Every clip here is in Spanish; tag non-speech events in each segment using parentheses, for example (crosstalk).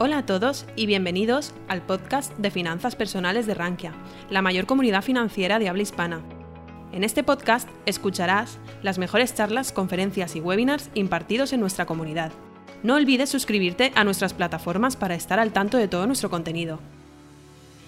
Hola a todos y bienvenidos al podcast de finanzas personales de Rankia, la mayor comunidad financiera de habla hispana. En este podcast escucharás las mejores charlas, conferencias y webinars impartidos en nuestra comunidad. No olvides suscribirte a nuestras plataformas para estar al tanto de todo nuestro contenido.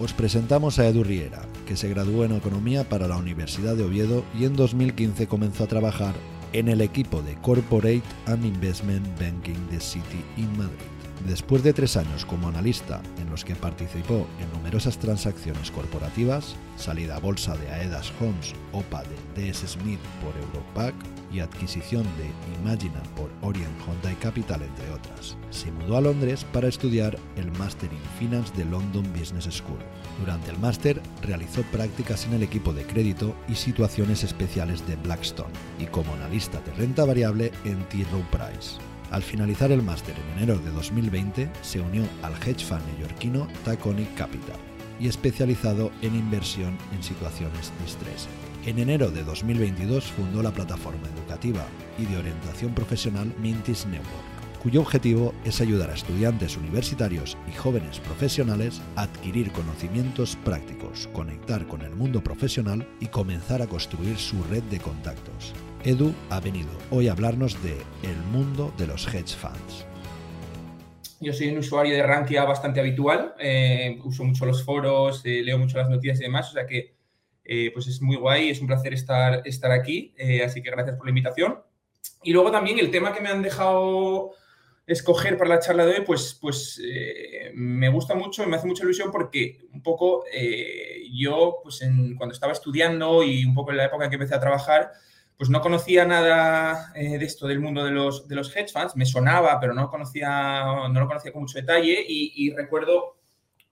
Os presentamos a Edu Riera, que se graduó en Economía para la Universidad de Oviedo y en 2015 comenzó a trabajar en el equipo de Corporate and Investment Banking de City in Madrid. Después de tres años como analista en los que participó en numerosas transacciones corporativas, salida a bolsa de Aedas Homes, OPA de DS Smith por Europac y adquisición de Imagina por Orient Hyundai Capital, entre otras, se mudó a Londres para estudiar el Master in Finance de London Business School. Durante el máster realizó prácticas en el equipo de crédito y situaciones especiales de Blackstone y como analista de renta variable en T. Rowe Price. Al finalizar el máster en enero de 2020, se unió al hedge fund neoyorquino Taconic Capital y especializado en inversión en situaciones de estrés. En enero de 2022 fundó la plataforma educativa y de orientación profesional Mintis Network, cuyo objetivo es ayudar a estudiantes universitarios y jóvenes profesionales a adquirir conocimientos prácticos, conectar con el mundo profesional y comenzar a construir su red de contactos. Edu ha venido hoy a hablarnos de el mundo de los hedge funds. Yo soy un usuario de Rankia bastante habitual, eh, uso mucho los foros, eh, leo mucho las noticias y demás, o sea que eh, pues es muy guay, es un placer estar, estar aquí, así que gracias por la invitación. Y luego también el tema que me han dejado escoger para la charla de hoy, pues, pues me gusta mucho, me hace mucha ilusión porque un poco yo, pues cuando estaba estudiando y un poco en la época en que empecé a trabajar, pues no conocía nada eh, de esto del mundo de los, de los hedge funds, me sonaba, pero no, conocía, no lo conocía con mucho detalle y, recuerdo,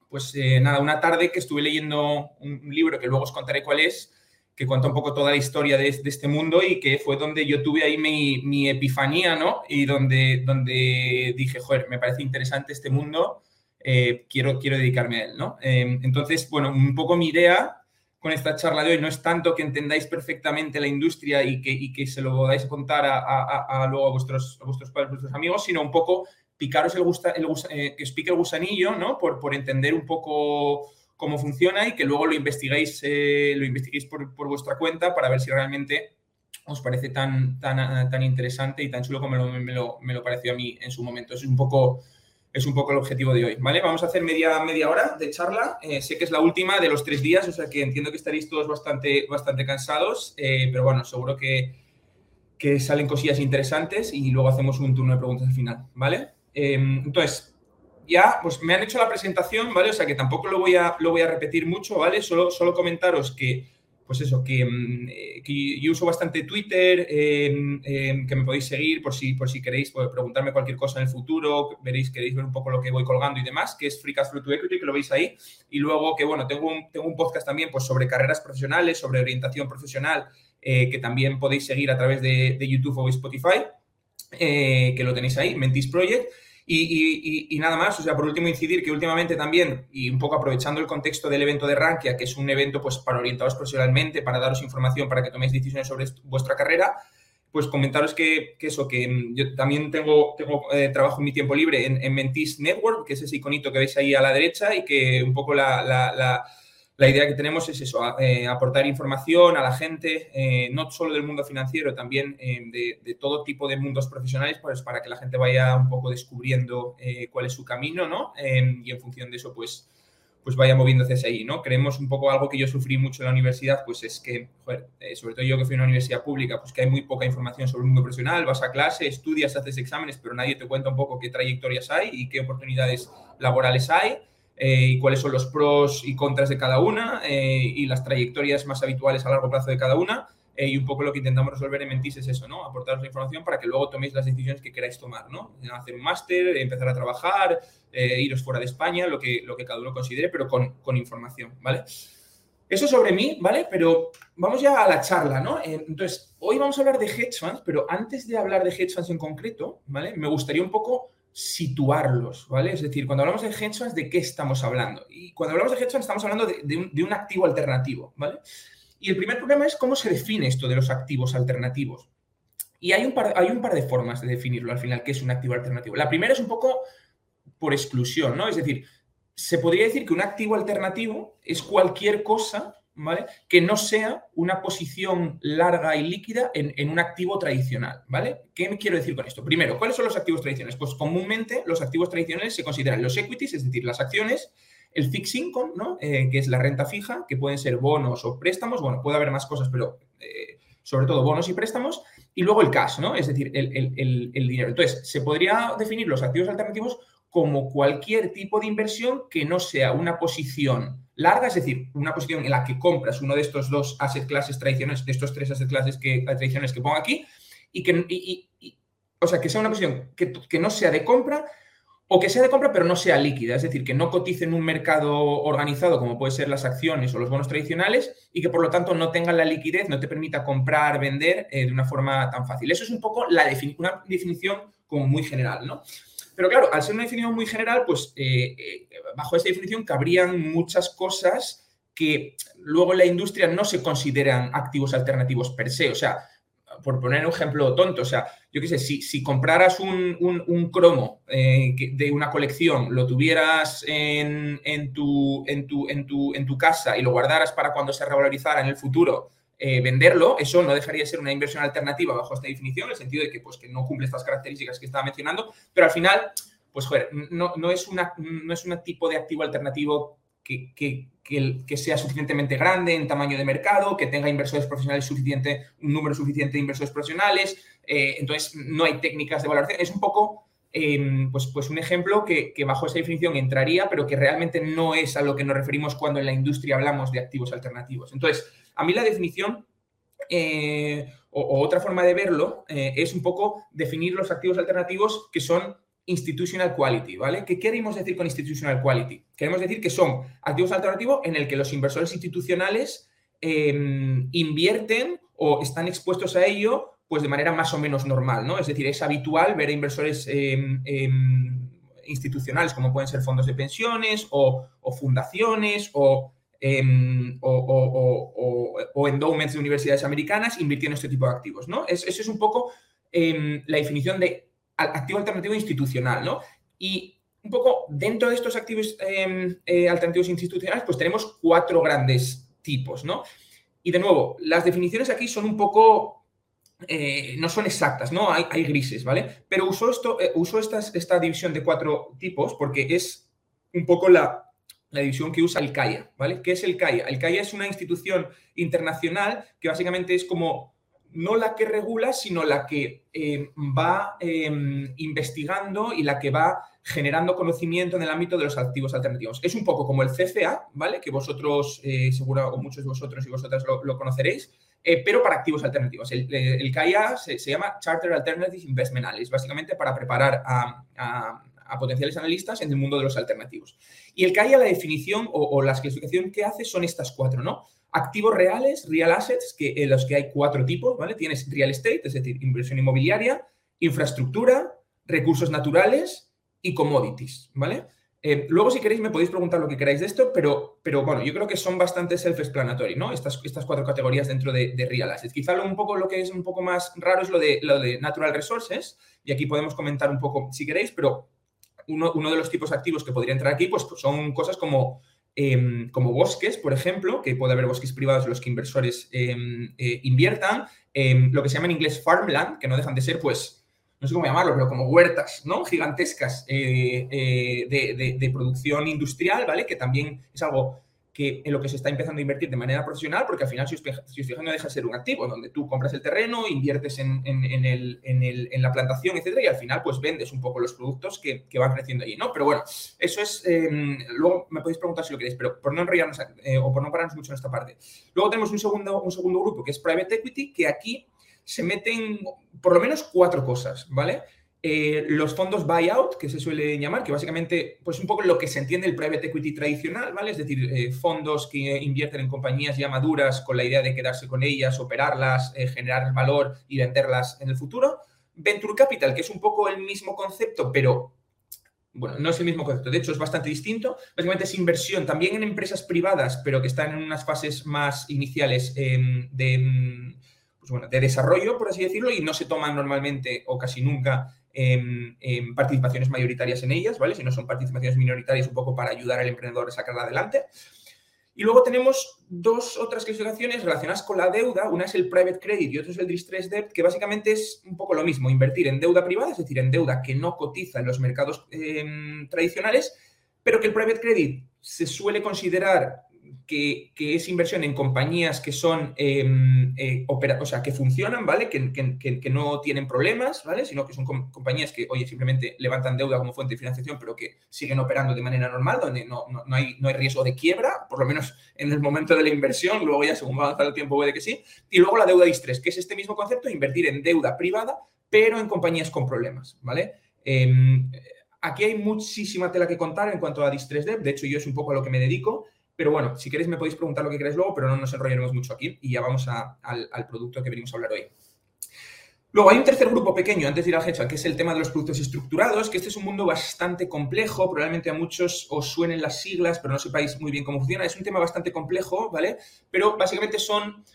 pues eh, nada, una tarde que estuve leyendo un, libro que luego os contaré cuál es, que cuenta un poco toda la historia de, este mundo y que fue donde yo tuve ahí mi, epifanía, ¿no? Y donde, donde dije, joder, me parece interesante este mundo, eh, quiero, quiero dedicarme a él, ¿no? entonces, bueno, un poco mi idea con esta charla de hoy no es tanto que entendáis perfectamente la industria y que, que se lo podáis contar a, luego a vuestros, vuestros padres, vuestros amigos, sino un poco picaros el, gusta, el eh, que os el gusanillo, ¿no? Por, por, entender un poco cómo funciona y que luego lo investiguéis, eh, lo investiguéis por, vuestra cuenta para ver si realmente os parece tan, tan, tan interesante y tan chulo como me, lo, me lo pareció a mí en su momento. Es un poco es un poco el objetivo de hoy, ¿vale? Vamos a hacer media, media hora de charla. Eh, sé que es la última de los tres días, o sea que entiendo que estaréis todos bastante, bastante cansados, eh, pero bueno, seguro que, que, salen cosillas interesantes y luego hacemos un turno de preguntas al final, ¿vale? Em, entonces, ya, pues me han hecho la presentación, ¿vale? O sea que tampoco lo voy a, lo voy a repetir mucho, ¿vale? Solo, solo comentaros que pues eso, que, mm, eh, yo uso bastante Twitter, em, em, que me podéis seguir por si, por si queréis pues, preguntarme cualquier cosa en el futuro, veréis, queréis ver un poco lo que voy colgando y demás, que es Free Cash to Equity, que lo veis ahí. Y luego que, bueno, tengo un, tengo un podcast también pues, sobre carreras profesionales, sobre orientación profesional, eh, que también podéis seguir a través de, de YouTube o Spotify, eh, que lo tenéis ahí, Mentis Project. Y, nada más, o sea, por último incidir que últimamente también, y un poco aprovechando el contexto del evento de Rankia, que es un evento pues para orientaros profesionalmente, para daros información, para que toméis decisiones sobre vuestra carrera, pues comentaros que, eso, que yo también tengo, tengo eh, trabajo en mi tiempo libre en, Mentis Network, que es ese iconito que veis ahí a la derecha y que un poco la idea que tenemos es eso, eh, aportar información a la gente, eh, no solo del mundo financiero, también eh, de, todo tipo de mundos profesionales, pues para que la gente vaya un poco descubriendo cuál es su camino, ¿no? y en función de eso, pues, pues vaya moviéndose hacia ahí, ¿no? Creemos un poco algo que yo sufrí mucho en la universidad, pues es que, sobre todo yo que fui a una universidad pública, pues que hay muy poca información sobre el mundo profesional, vas a clase, estudias, haces exámenes, pero nadie te cuenta un poco qué trayectorias hay y qué oportunidades laborales hay. Eh, y cuáles son los pros y contras de cada una eh, y las trayectorias más habituales a largo plazo de cada una. Eh, y un poco lo que intentamos resolver en Mentis es eso, ¿no? Aportaros la información para que luego toméis las decisiones que queráis tomar, ¿no? Hacer un máster, empezar a trabajar, iros fuera de España, lo que, lo que cada uno considere, pero con, con información, ¿vale? Eso sobre mí, ¿vale? Pero vamos ya a la charla, ¿no? Entonces, hoy vamos a hablar de hedge funds, pero antes de hablar de hedge funds en concreto, ¿vale? Me gustaría un poco situarlos, ¿vale? Es decir, cuando hablamos de hedge ¿de qué estamos hablando? Y cuando hablamos de hedge estamos hablando de, un, activo alternativo, ¿vale? Y el primer problema es cómo se define esto de los activos alternativos. Y hay un, par, hay un par de formas de definirlo al final, qué es un activo alternativo. La primera es un poco por exclusión, ¿no? Es decir, se podría decir que un activo alternativo es cualquier cosa ¿vale? Que no sea una posición larga y líquida en, un activo tradicional, ¿vale? ¿Qué quiero decir con esto? Primero, ¿cuáles son los activos tradicionales? Pues comúnmente los activos tradicionales se consideran los equities, es decir, las acciones, el fixed income, ¿no? Eh, que es la renta fija, que pueden ser bonos o préstamos, bueno, puede haber más cosas, pero eh, sobre todo bonos y préstamos, y luego el cash, ¿no? Es decir, el dinero. Entonces, se podría definir los activos alternativos como cualquier tipo de inversión que no sea una posición larga, es decir, una posición en la que compras uno de estos dos asset classes tradicionales, de estos tres asset classes que, tradicionales que pongo aquí, y que, o sea, que sea una posición que, que, no sea de compra o que sea de compra pero no sea líquida, es decir, que no cotice en un mercado organizado como puede ser las acciones o los bonos tradicionales y que por lo tanto no tenga la liquidez, no te permita comprar, vender eh, de una forma tan fácil. Eso es un poco la una definición muy general, ¿no? Pero claro, al ser una definición muy general, pues eh, eh, bajo esta definición cabrían muchas cosas que luego en la industria no se consideran activos alternativos per se. O sea, por poner un ejemplo tonto, o sea, yo qué sé, si, compraras un, cromo eh, de una colección, lo tuvieras en, tu, en, tu, casa y lo guardaras para cuando se revalorizara en el futuro, eh, venderlo, eso no dejaría de ser una inversión alternativa bajo esta definición, en el sentido de que, pues, que no cumple estas características que estaba mencionando, pero al final, pues joder, no, no es, no un tipo de activo alternativo que, que, que, sea suficientemente grande en tamaño de mercado, que tenga inversores profesionales suficiente, un número suficiente de inversores profesionales, eh, entonces no hay técnicas de valoración, es un poco Pues, pues un ejemplo que, bajo esa definición entraría, pero que realmente no es a lo que nos referimos cuando en la industria hablamos de activos alternativos. Entonces, a mí la definición eh, o, otra forma de verlo eh, es un poco definir los activos alternativos que son institutional quality, ¿vale? ¿Qué queremos decir con institutional quality? Queremos decir que son activos alternativos en el que los inversores institucionales em, invierten o están expuestos a ello pues de manera más o menos normal, ¿no? Es decir, es habitual ver a inversores em, em, institucionales como pueden ser fondos de pensiones o, fundaciones o, o, endowments de universidades americanas invirtiendo en este tipo de activos, ¿no? eso es un poco la definición de activo alternativo institucional, ¿no? Y un poco dentro de estos activos eh, alternativos institucionales, pues tenemos cuatro grandes tipos, ¿no? Y de nuevo, las definiciones aquí son un poco eh, no son exactas, ¿no? Hay, grises, ¿vale? Pero uso, esto, eh, uso esta, división de cuatro tipos porque es un poco la, división que usa el CAIA, ¿vale? ¿Qué es el CAIA? El CAIA es una institución internacional que básicamente es como no la que regula, sino la que eh, va em, investigando y la que va generando conocimiento en el ámbito de los activos alternativos. Es un poco como el CFA, ¿vale? Que vosotros, seguro, o muchos de vosotros y vosotras lo conoceréis, eh, pero para activos alternativos. El, el CAIA se, llama Charter Alternative Investment Analysis, básicamente para preparar a, potenciales analistas en el mundo de los alternativos. Y el CAIA, la definición o, la clasificación que hace son estas cuatro, ¿no? Activos reales, real assets, que, en los que hay cuatro tipos, ¿vale? Tienes real estate, es decir, inversión inmobiliaria, infraestructura, recursos naturales y commodities, ¿vale? Eh, luego, si queréis, me podéis preguntar lo que queráis de esto, pero, pero bueno, yo creo que son bastante self-explanatory, ¿no? Estas, estas cuatro categorías dentro de, Real Assets. Quizá lo, un poco lo que es un poco más raro es lo de, lo de Natural Resources, y aquí podemos comentar un poco si queréis, pero uno, de los tipos activos que podría entrar aquí, pues, son cosas como, em, como bosques, por ejemplo, que puede haber bosques privados en los que inversores em, eh, inviertan, em, lo que se llama en inglés farmland, que no dejan de ser, pues, no sé cómo llamarlo, pero como huertas, ¿no? Gigantescas eh, eh, de, producción industrial, ¿vale? Que también es algo que en lo que se está empezando a invertir de manera profesional, porque al final, si os, fijáis, no deja de ser un activo, donde tú compras el terreno, inviertes en, la plantación, etcétera, y al final, pues vendes un poco los productos que, van creciendo allí, ¿no? Pero bueno, eso es. Em, luego me podéis preguntar si lo queréis, pero por no enrollarnos eh, o por no pararnos mucho en esta parte. Luego tenemos un segundo, un segundo grupo que es Private Equity, que aquí se meten por lo menos cuatro cosas, ¿vale? Eh, los fondos buyout, que se suele llamar, que básicamente, pues un poco lo que se entiende el private equity tradicional, ¿vale? Es decir, eh, fondos que invierten en compañías ya maduras con la idea de quedarse con ellas, operarlas, eh, generar valor y venderlas en el futuro. Venture capital, que es un poco el mismo concepto, pero bueno, no es el mismo concepto, de hecho es bastante distinto. Básicamente es inversión también en empresas privadas, pero que están en unas fases más iniciales em, de pues de desarrollo, por así decirlo, y no se toman normalmente o casi nunca em, em, participaciones mayoritarias en ellas, ¿vale? Si no son participaciones minoritarias, un poco para ayudar al emprendedor a sacarla adelante. Y luego tenemos dos otras clasificaciones relacionadas con la deuda. Una es el private credit y otra es el distress debt, que básicamente es un poco lo mismo, invertir en deuda privada, es decir, en deuda que no cotiza en los mercados em, tradicionales, pero que el private credit se suele considerar que, es inversión en compañías que son, em, eh, o sea, que funcionan, ¿vale? Que, que, no tienen problemas, ¿vale? Sino que son compañías que, oye, simplemente levantan deuda como fuente de financiación, pero que siguen operando de manera normal, donde no, no, hay, no hay riesgo de quiebra, por lo menos en el momento de la inversión, luego ya según va avanzando el tiempo puede que sí. Y luego la deuda distress, que es este mismo concepto invertir en deuda privada, pero en compañías con problemas, ¿vale? Em, aquí hay muchísima tela que contar en cuanto a distress debt, de hecho yo es un poco a lo que me dedico, pero bueno, si queréis me podéis preguntar lo que queráis luego, pero no nos enrollaremos mucho aquí y ya vamos al, producto que venimos a hablar hoy. Luego hay un tercer grupo pequeño, antes de ir al hedge que es el tema de los productos estructurados, que este es un mundo bastante complejo, probablemente a muchos os suenen las siglas, pero no sepáis muy bien cómo funciona. Es un tema bastante complejo, ¿vale? Pero básicamente son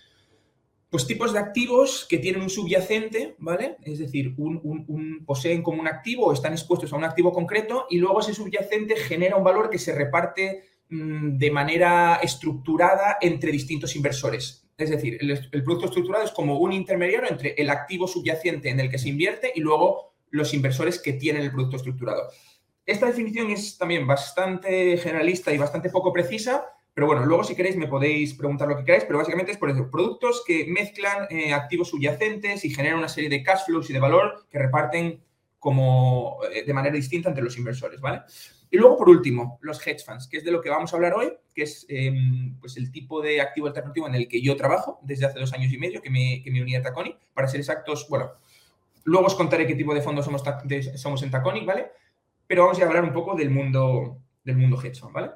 pues tipos de activos que tienen un subyacente, ¿vale? Es decir, un, poseen como un activo o están expuestos a un activo concreto y luego ese subyacente genera un valor que se reparte de manera estructurada entre distintos inversores. Es decir, el, producto estructurado es como un intermediario entre el activo subyacente en el que se invierte y luego los inversores que tienen el producto estructurado. Esta definición es también bastante generalista y bastante poco precisa, pero bueno, luego si queréis me podéis preguntar lo que queráis, pero básicamente es por eso, productos que mezclan eh, activos subyacentes y generan una serie de cash flows y de valor que reparten como eh, de manera distinta entre los inversores, ¿vale? Y luego, por último, los hedge funds, que es de lo que vamos a hablar hoy, que es em, pues el tipo de activo alternativo en el que yo trabajo desde hace dos años y medio, que me, que me uní a Taconic. Para ser exactos, bueno, luego os contaré qué tipo de fondos somos, somos en Taconic, ¿vale? Pero vamos a hablar un poco del mundo, del mundo hedge fund, ¿vale?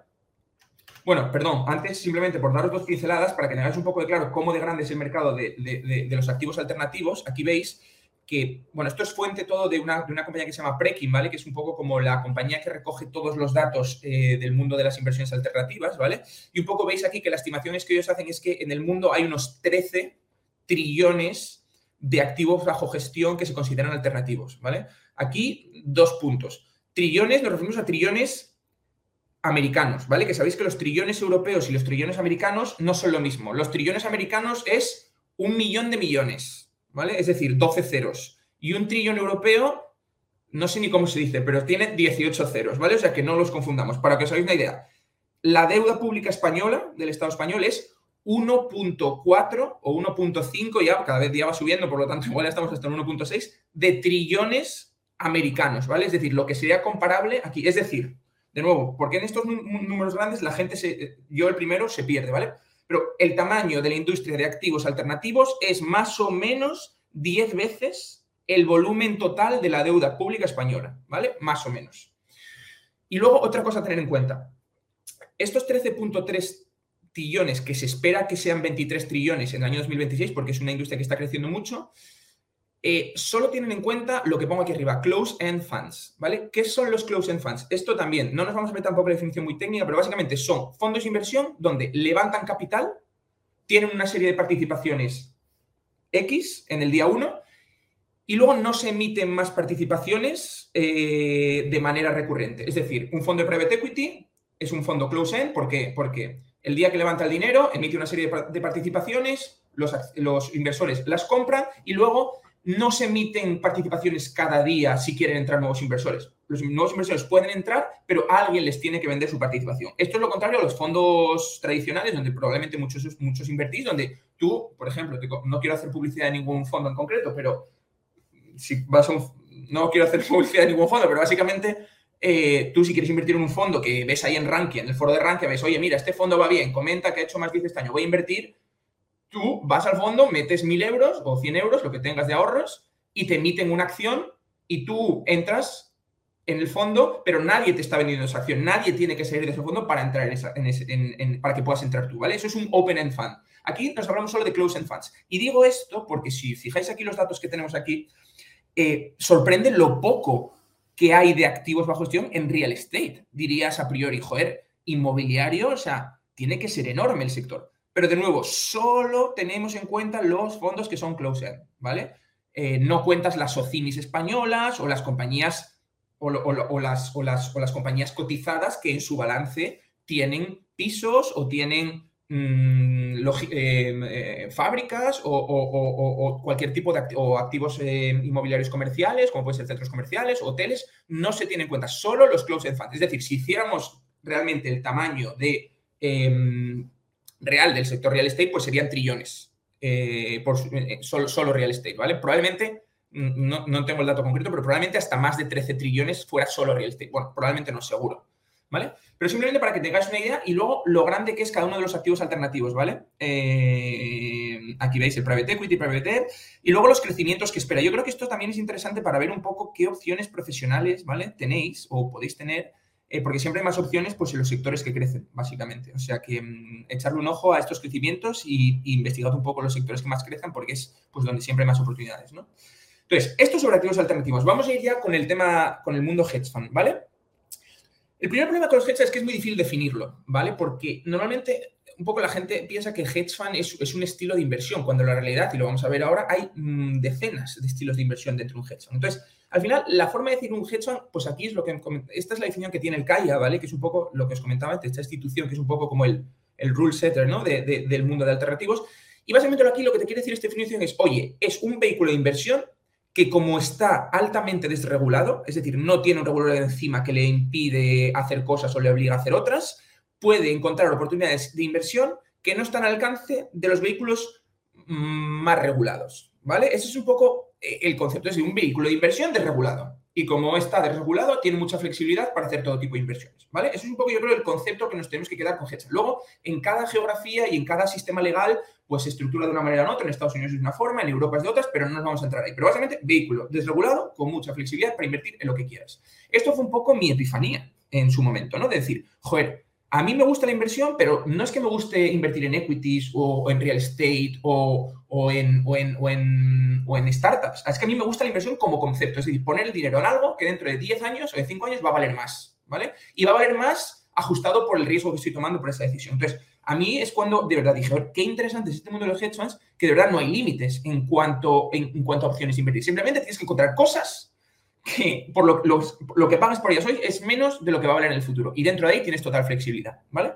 Bueno, perdón, antes simplemente por daros dos pinceladas para que tengáis un poco de claro cómo de grande es el mercado de, de los activos alternativos. Aquí veis que, bueno, esto es fuente todo de una, compañía que se llama Prekin, ¿vale? Que es un poco como la compañía que recoge todos los datos eh, del mundo de las inversiones alternativas, ¿vale? Y un poco veis aquí que las estimaciones que ellos hacen es que en el mundo hay unos 13 trillones de activos bajo gestión que se consideran alternativos, ¿vale? Aquí, dos puntos. Trillones, nos referimos a trillones americanos, ¿vale? Que sabéis que los trillones europeos y los trillones americanos no son lo mismo. Los trillones americanos es un millón de millones, ¿vale? Es decir, 12 ceros. Y un trillón europeo, no sé ni cómo se dice, pero tiene 18 ceros, ¿vale? O sea que no los confundamos. Para que os hagáis una idea, la deuda pública española del Estado español es 1.4 o 1.5, ya cada vez ya va subiendo, por lo tanto igual estamos hasta en 1.6, de trillones americanos, ¿vale? Es decir, lo que sería comparable aquí. Es decir, de nuevo, porque en estos números grandes la gente, se, yo el primero, se pierde, ¿vale? Pero el tamaño de la industria de activos alternativos es más o menos 10 veces el volumen total de la deuda pública española, ¿vale? Más o menos. Y luego otra cosa a tener en cuenta. Estos 13.3 trillones, que se espera que sean 23 trillones en el año 2026, porque es una industria que está creciendo mucho, eh, solo tienen en cuenta lo que pongo aquí arriba, close-end funds, ¿vale? ¿Qué son los close-end funds? Esto también, no nos vamos a meter tampoco en la definición muy técnica, pero básicamente son fondos de inversión donde levantan capital, tienen una serie de participaciones X en el día 1 y luego no se emiten más participaciones eh, de manera recurrente. Es decir, un fondo de private equity es un fondo close-end, ¿por qué? Porque el día que levanta el dinero emite una serie de, participaciones, los, los inversores las compran y luego no se emiten participaciones cada día si quieren entrar nuevos inversores. Los nuevos inversores pueden entrar, pero alguien les tiene que vender su participación. Esto es lo contrario a los fondos tradicionales, donde probablemente muchos, muchos invertís, donde tú, por ejemplo, no quiero hacer publicidad de ningún fondo en concreto, pero si vas a no quiero hacer publicidad de ningún fondo, pero básicamente eh, tú si quieres invertir en un fondo que ves ahí en Rankia, en el foro de Rankia, ves, oye, mira, este fondo va bien, comenta que ha hecho más 10 este año, voy a invertir, tú vas al fondo, metes mil euros o 100 euros, lo que tengas de ahorros, y te emiten una acción y tú entras en el fondo, pero nadie te está vendiendo esa acción, nadie tiene que salir de ese fondo para entrar en, ese, para que puedas entrar tú, ¿vale? Eso es un open-end fund. Aquí nos hablamos solo de close-end funds. Y digo esto porque si fijáis aquí los datos que tenemos aquí, eh, sorprende lo poco que hay de activos bajo gestión en real estate. Dirías a priori, joder, inmobiliario, o sea, tiene que ser enorme el sector. Pero de nuevo, solo tenemos en cuenta los fondos que son close-end, ¿vale? eh, no cuentas las OCIMIS españolas o las compañías o, las, o, las, o las compañías cotizadas que en su balance tienen pisos o tienen mm, eh, fábricas o, cualquier tipo de activos inmobiliarios comerciales, como pueden ser centros comerciales, hoteles, no se tienen en cuenta solo los closed funds. Es decir, si hiciéramos realmente el tamaño de em, real del sector real estate, pues serían trillones eh, por, eh, solo, solo, real estate, ¿vale? Probablemente, no, no, tengo el dato concreto, pero probablemente hasta más de 13 trillones fuera solo real estate. Bueno, probablemente no, seguro, ¿vale? Pero simplemente para que tengáis una idea y luego lo grande que es cada uno de los activos alternativos, ¿vale? Eh, aquí veis el private equity, private debt y luego los crecimientos que espera. Yo creo que esto también es interesante para ver un poco qué opciones profesionales, ¿vale? Tenéis o podéis tener eh, porque siempre hay más opciones pues, en los sectores que crecen, básicamente. O sea que mm, echarle un ojo a estos crecimientos y, investigar un poco los sectores que más crecen porque es pues, donde siempre hay más oportunidades. ¿no? Entonces, estos sobre activos alternativos. Vamos a ir ya con el tema, con el mundo hedge fund, ¿vale? El primer problema con los hedge funds es que es muy difícil definirlo, ¿vale? Porque normalmente un poco la gente piensa que hedge fund es, un estilo de inversión, cuando en la realidad, y lo vamos a ver ahora, hay mm, decenas de estilos de inversión dentro de un hedge fund. Entonces, al final, la forma de decir un hedge fund, pues aquí es lo que, esta es la definición que tiene el CAIA, ¿vale? Que es un poco lo que os comentaba antes, esta institución que es un poco como el, el rule setter, ¿no? del mundo de alternativos. Y básicamente aquí lo que te quiere decir esta definición es, oye, es un vehículo de inversión que como está altamente desregulado, es decir, no tiene un regulador encima que le impide hacer cosas o le obliga a hacer otras, puede encontrar oportunidades de inversión que no están al alcance de los vehículos mm, más regulados, ¿vale? Ese es un poco eh, el concepto es de un vehículo de inversión desregulado. Y como está desregulado, tiene mucha flexibilidad para hacer todo tipo de inversiones. ¿vale? Eso es un poco, yo creo, el concepto que nos tenemos que quedar con Hedge. Luego, en cada geografía y en cada sistema legal, pues se estructura de una manera u otra. En Estados Unidos es de una forma, en Europa es de otras, pero no nos vamos a entrar ahí. Pero básicamente, vehículo desregulado con mucha flexibilidad para invertir en lo que quieras. Esto fue un poco mi epifanía en su momento, ¿no? De decir, joder, a mí me gusta la inversión, pero no es que me guste invertir en equities o, en real estate o, en, o, en, startups. Es que a mí me gusta la inversión como concepto, es decir, poner el dinero en algo que dentro de 10 años o de 5 años va a valer más, ¿vale? Y va a valer más ajustado por el riesgo que estoy tomando por esa decisión. Entonces, a mí es cuando de verdad dije, qué interesante es este mundo de los hedge funds, que de verdad no hay límites en cuanto, en, cuanto a opciones invertir. Simplemente tienes que encontrar cosas que (laughs) por lo, que pagas por ellas hoy es menos de lo que va a valer en el futuro. Y dentro de ahí tienes total flexibilidad, ¿vale?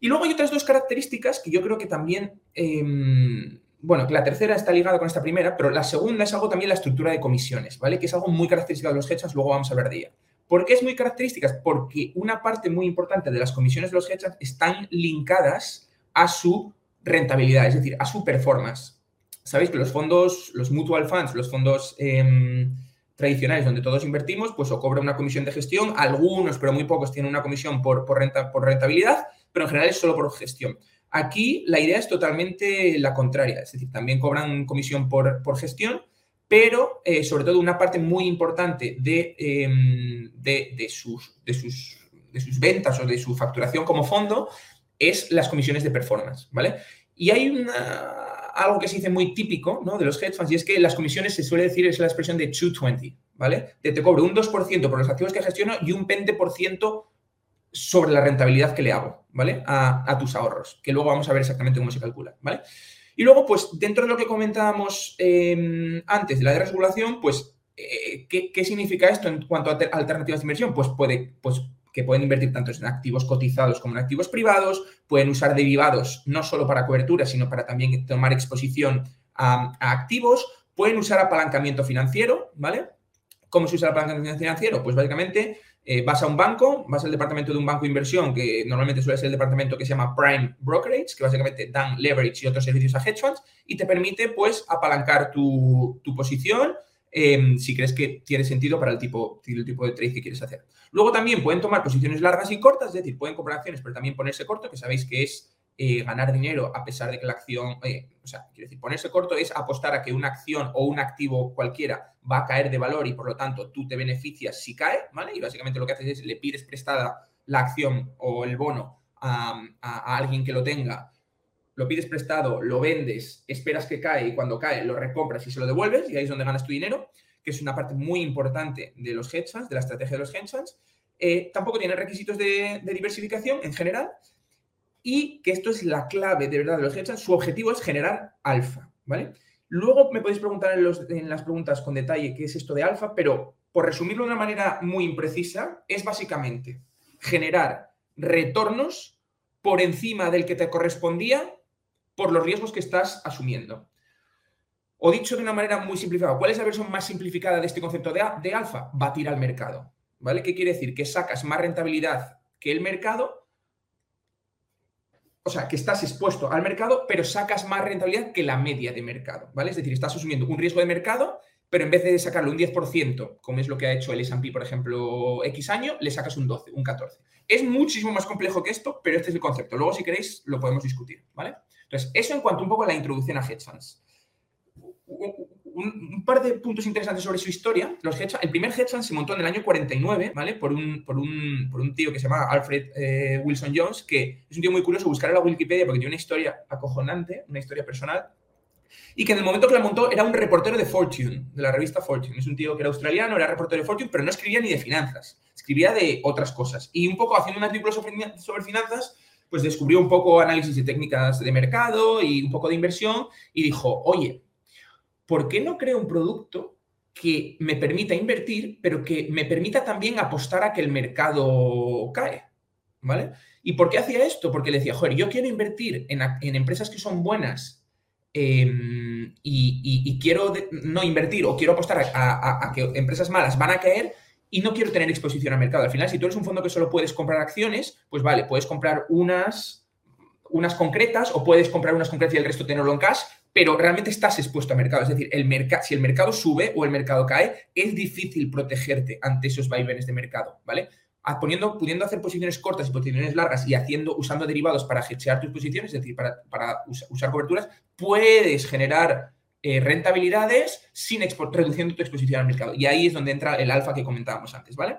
Y luego hay otras dos características que yo creo que también, em, bueno, que la tercera está ligada con esta primera, pero la segunda es algo también la estructura de comisiones, ¿vale? Que es algo muy característico de los hedge luego vamos a hablar de ella. ¿Por qué es muy característica? Porque una parte muy importante de las comisiones de los hedge están linkadas a su rentabilidad, es decir, a su performance. Sabéis que los fondos, los mutual funds, los fondos... Em, tradicionales donde todos invertimos, pues o cobra una comisión de gestión, algunos, pero muy pocos, tienen una comisión por, por, renta, por rentabilidad, pero en general es solo por gestión. Aquí la idea es totalmente la contraria, es decir, también cobran comisión por, por gestión, pero eh, sobre todo una parte muy importante de, em, de, de, sus, de, sus, de sus ventas o de su facturación como fondo es las comisiones de performance, ¿vale? Y hay una, algo que se dice muy típico ¿no? de los hedge funds y es que las comisiones se suele decir, es la expresión de 220, ¿vale? De te cobro un 2% por los activos que gestiono y un 20% sobre la rentabilidad que le hago, ¿vale? A, tus ahorros, que luego vamos a ver exactamente cómo se calcula, ¿vale? Y luego, pues, dentro de lo que comentábamos em, antes de la desregulación, pues, eh, ¿qué, ¿qué, significa esto en cuanto a alternativas de inversión? Pues puede, pues que pueden invertir tanto en activos cotizados como en activos privados, pueden usar derivados no solo para cobertura, sino para también tomar exposición a, activos, pueden usar apalancamiento financiero, ¿vale? ¿Cómo se usa el apalancamiento financiero? Pues básicamente eh, vas a un banco, vas al departamento de un banco de inversión, que normalmente suele ser el departamento que se llama Prime Brokerage, que básicamente dan leverage y otros servicios a hedge funds, y te permite pues apalancar tu, tu posición Em, si crees que tiene sentido para el tipo, el tipo de trade que quieres hacer. Luego también pueden tomar posiciones largas y cortas, es decir, pueden comprar acciones, pero también ponerse corto, que sabéis que es eh, ganar dinero a pesar de que la acción, eh, o sea, quiero decir, ponerse corto es apostar a que una acción o un activo cualquiera va a caer de valor y por lo tanto tú te beneficias si cae, ¿vale? Y básicamente lo que haces es le pides prestada la acción o el bono a, a alguien que lo tenga lo pides prestado, lo vendes, esperas que cae y cuando cae lo recompras y se lo devuelves y ahí es donde ganas tu dinero, que es una parte muy importante de los hedge funds, de la estrategia de los hedge funds. Eh, tampoco tiene requisitos de, diversificación en general y que esto es la clave de verdad de los hedge funds. Su objetivo es generar alfa, ¿vale? Luego me podéis preguntar en, las preguntas con detalle qué es esto de alfa, pero por resumirlo de una manera muy imprecisa, es básicamente generar retornos por encima del que te correspondía por los riesgos que estás asumiendo. O dicho de una manera muy simplificada, ¿cuál es la versión más simplificada de este concepto de, de alfa? Batir al mercado. ¿Vale? ¿Qué quiere decir? Que sacas más rentabilidad que el mercado o sea, que estás expuesto al mercado, pero sacas más rentabilidad que la media de mercado, ¿vale? Es decir, estás asumiendo un riesgo de mercado, pero en vez de sacarle un 10%, como es lo que ha hecho el S&P, por ejemplo, X año, le sacas un 12, un 14. Es muchísimo más complejo que esto, pero este es el concepto. Luego, si queréis, lo podemos discutir, ¿vale? Entonces, eso en cuanto un poco a la introducción a hedge funds un, par de puntos interesantes sobre su historia. Los el primer hedge se montó en el año 49, ¿vale? Por un, por un, por un tío que se llama Alfred eh, Wilson Jones, que es un tío muy curioso, buscar en la Wikipedia porque tiene una historia acojonante, una historia personal, y que en el momento que la montó era un reportero de Fortune, de la revista Fortune. Es un tío que era australiano, era reportero de Fortune, pero no escribía ni de finanzas, escribía de otras cosas. Y un poco haciendo un artículo sobre, sobre finanzas, pues descubrió un poco análisis de técnicas de mercado y un poco de inversión y dijo, oye, ¿por qué no creo un producto que me permita invertir, pero que me permita también apostar a que el mercado cae? ¿Vale? ¿Y por qué hacía esto? Porque le decía, joder, yo quiero invertir en, empresas que son buenas em, y, quiero no invertir o quiero apostar a, que empresas malas van a caer y no quiero tener exposición al mercado. Al final, si tú eres un fondo que solo puedes comprar acciones, pues vale, puedes comprar unas, unas concretas o puedes comprar unas concretas y el resto tenerlo en cash, pero realmente estás expuesto al mercado. Es decir, el si el mercado sube o el mercado cae, es difícil protegerte ante esos vaivenes de mercado, ¿vale? Poniendo, pudiendo hacer posiciones cortas y posiciones largas y haciendo, usando derivados para hedgear tus posiciones, es decir, para, usar coberturas, puedes generar eh, rentabilidades sin reduciendo tu exposición al mercado. Y ahí es donde entra el alfa que comentábamos antes, ¿vale?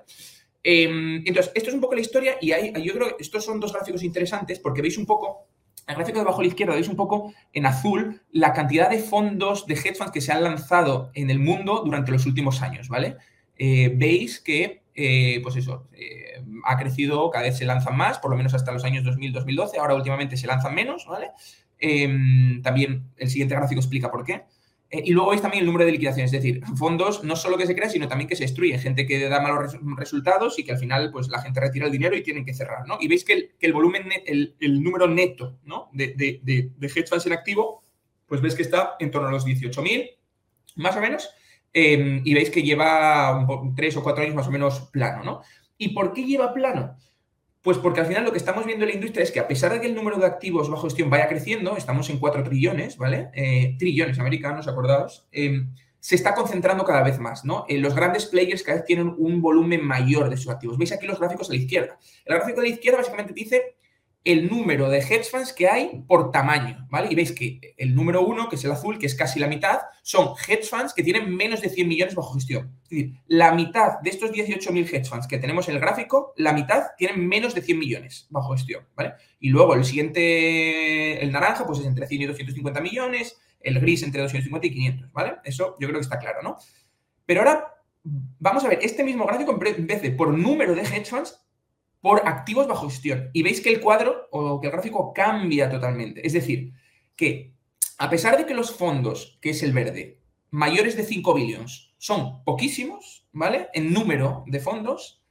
Em, entonces, esto es un poco la historia y ahí, yo creo que estos son dos gráficos interesantes porque veis un poco el gráfico de abajo a la izquierda veis un poco en azul la cantidad de fondos de hedge funds que se han lanzado en el mundo durante los últimos años, ¿vale? Eh, veis que, eh, pues eso, ha crecido, cada vez se lanzan más, por lo menos hasta los años 2000-2012, ahora últimamente se lanzan menos, ¿vale? Em, también el siguiente gráfico explica por qué. Eh, y luego veis también el número de liquidaciones, es decir, fondos no solo que se crean, sino también que se destruyen, gente que da malos resultados y que al final pues la gente retira el dinero y tienen que cerrar, ¿no? Y veis que el, volumen, el, número neto, ¿no? De, hedge funds en activo, pues ves que está en torno a los 18.000, más o menos, em, y veis que lleva tres o cuatro años más o menos plano, ¿no? ¿Y por qué lleva plano? Pues porque al final lo que estamos viendo en la industria es que a pesar de que el número de activos bajo gestión vaya creciendo, estamos en 4 trillones, ¿vale? Eh, trillones americanos, acordados, em, se está concentrando cada vez más, ¿no? Eh, los grandes players cada vez tienen un volumen mayor de sus activos. Veis aquí los gráficos a la izquierda. El gráfico de la izquierda básicamente dice el número de hedge funds que hay por tamaño, ¿vale? Y veis que el número uno, que es el azul, que es casi la mitad, son hedge funds que tienen menos de 100 millones bajo gestión. Es decir, la mitad de estos 18.000 hedge funds que tenemos en el gráfico, la mitad tienen menos de 100 millones bajo gestión, ¿vale? Y luego el siguiente, el naranja, pues es entre 100 y 250 millones, el gris entre 250 y 500, ¿vale? Eso yo creo que está claro, ¿no? Pero ahora vamos a ver este mismo gráfico en vez de por número de hedge funds, por activos bajo gestión. Y veis que el cuadro o que el gráfico cambia totalmente. Es decir, que a pesar de que los fondos, que es el verde, mayores de 5 billones, son poquísimos, ¿vale? En número de fondos,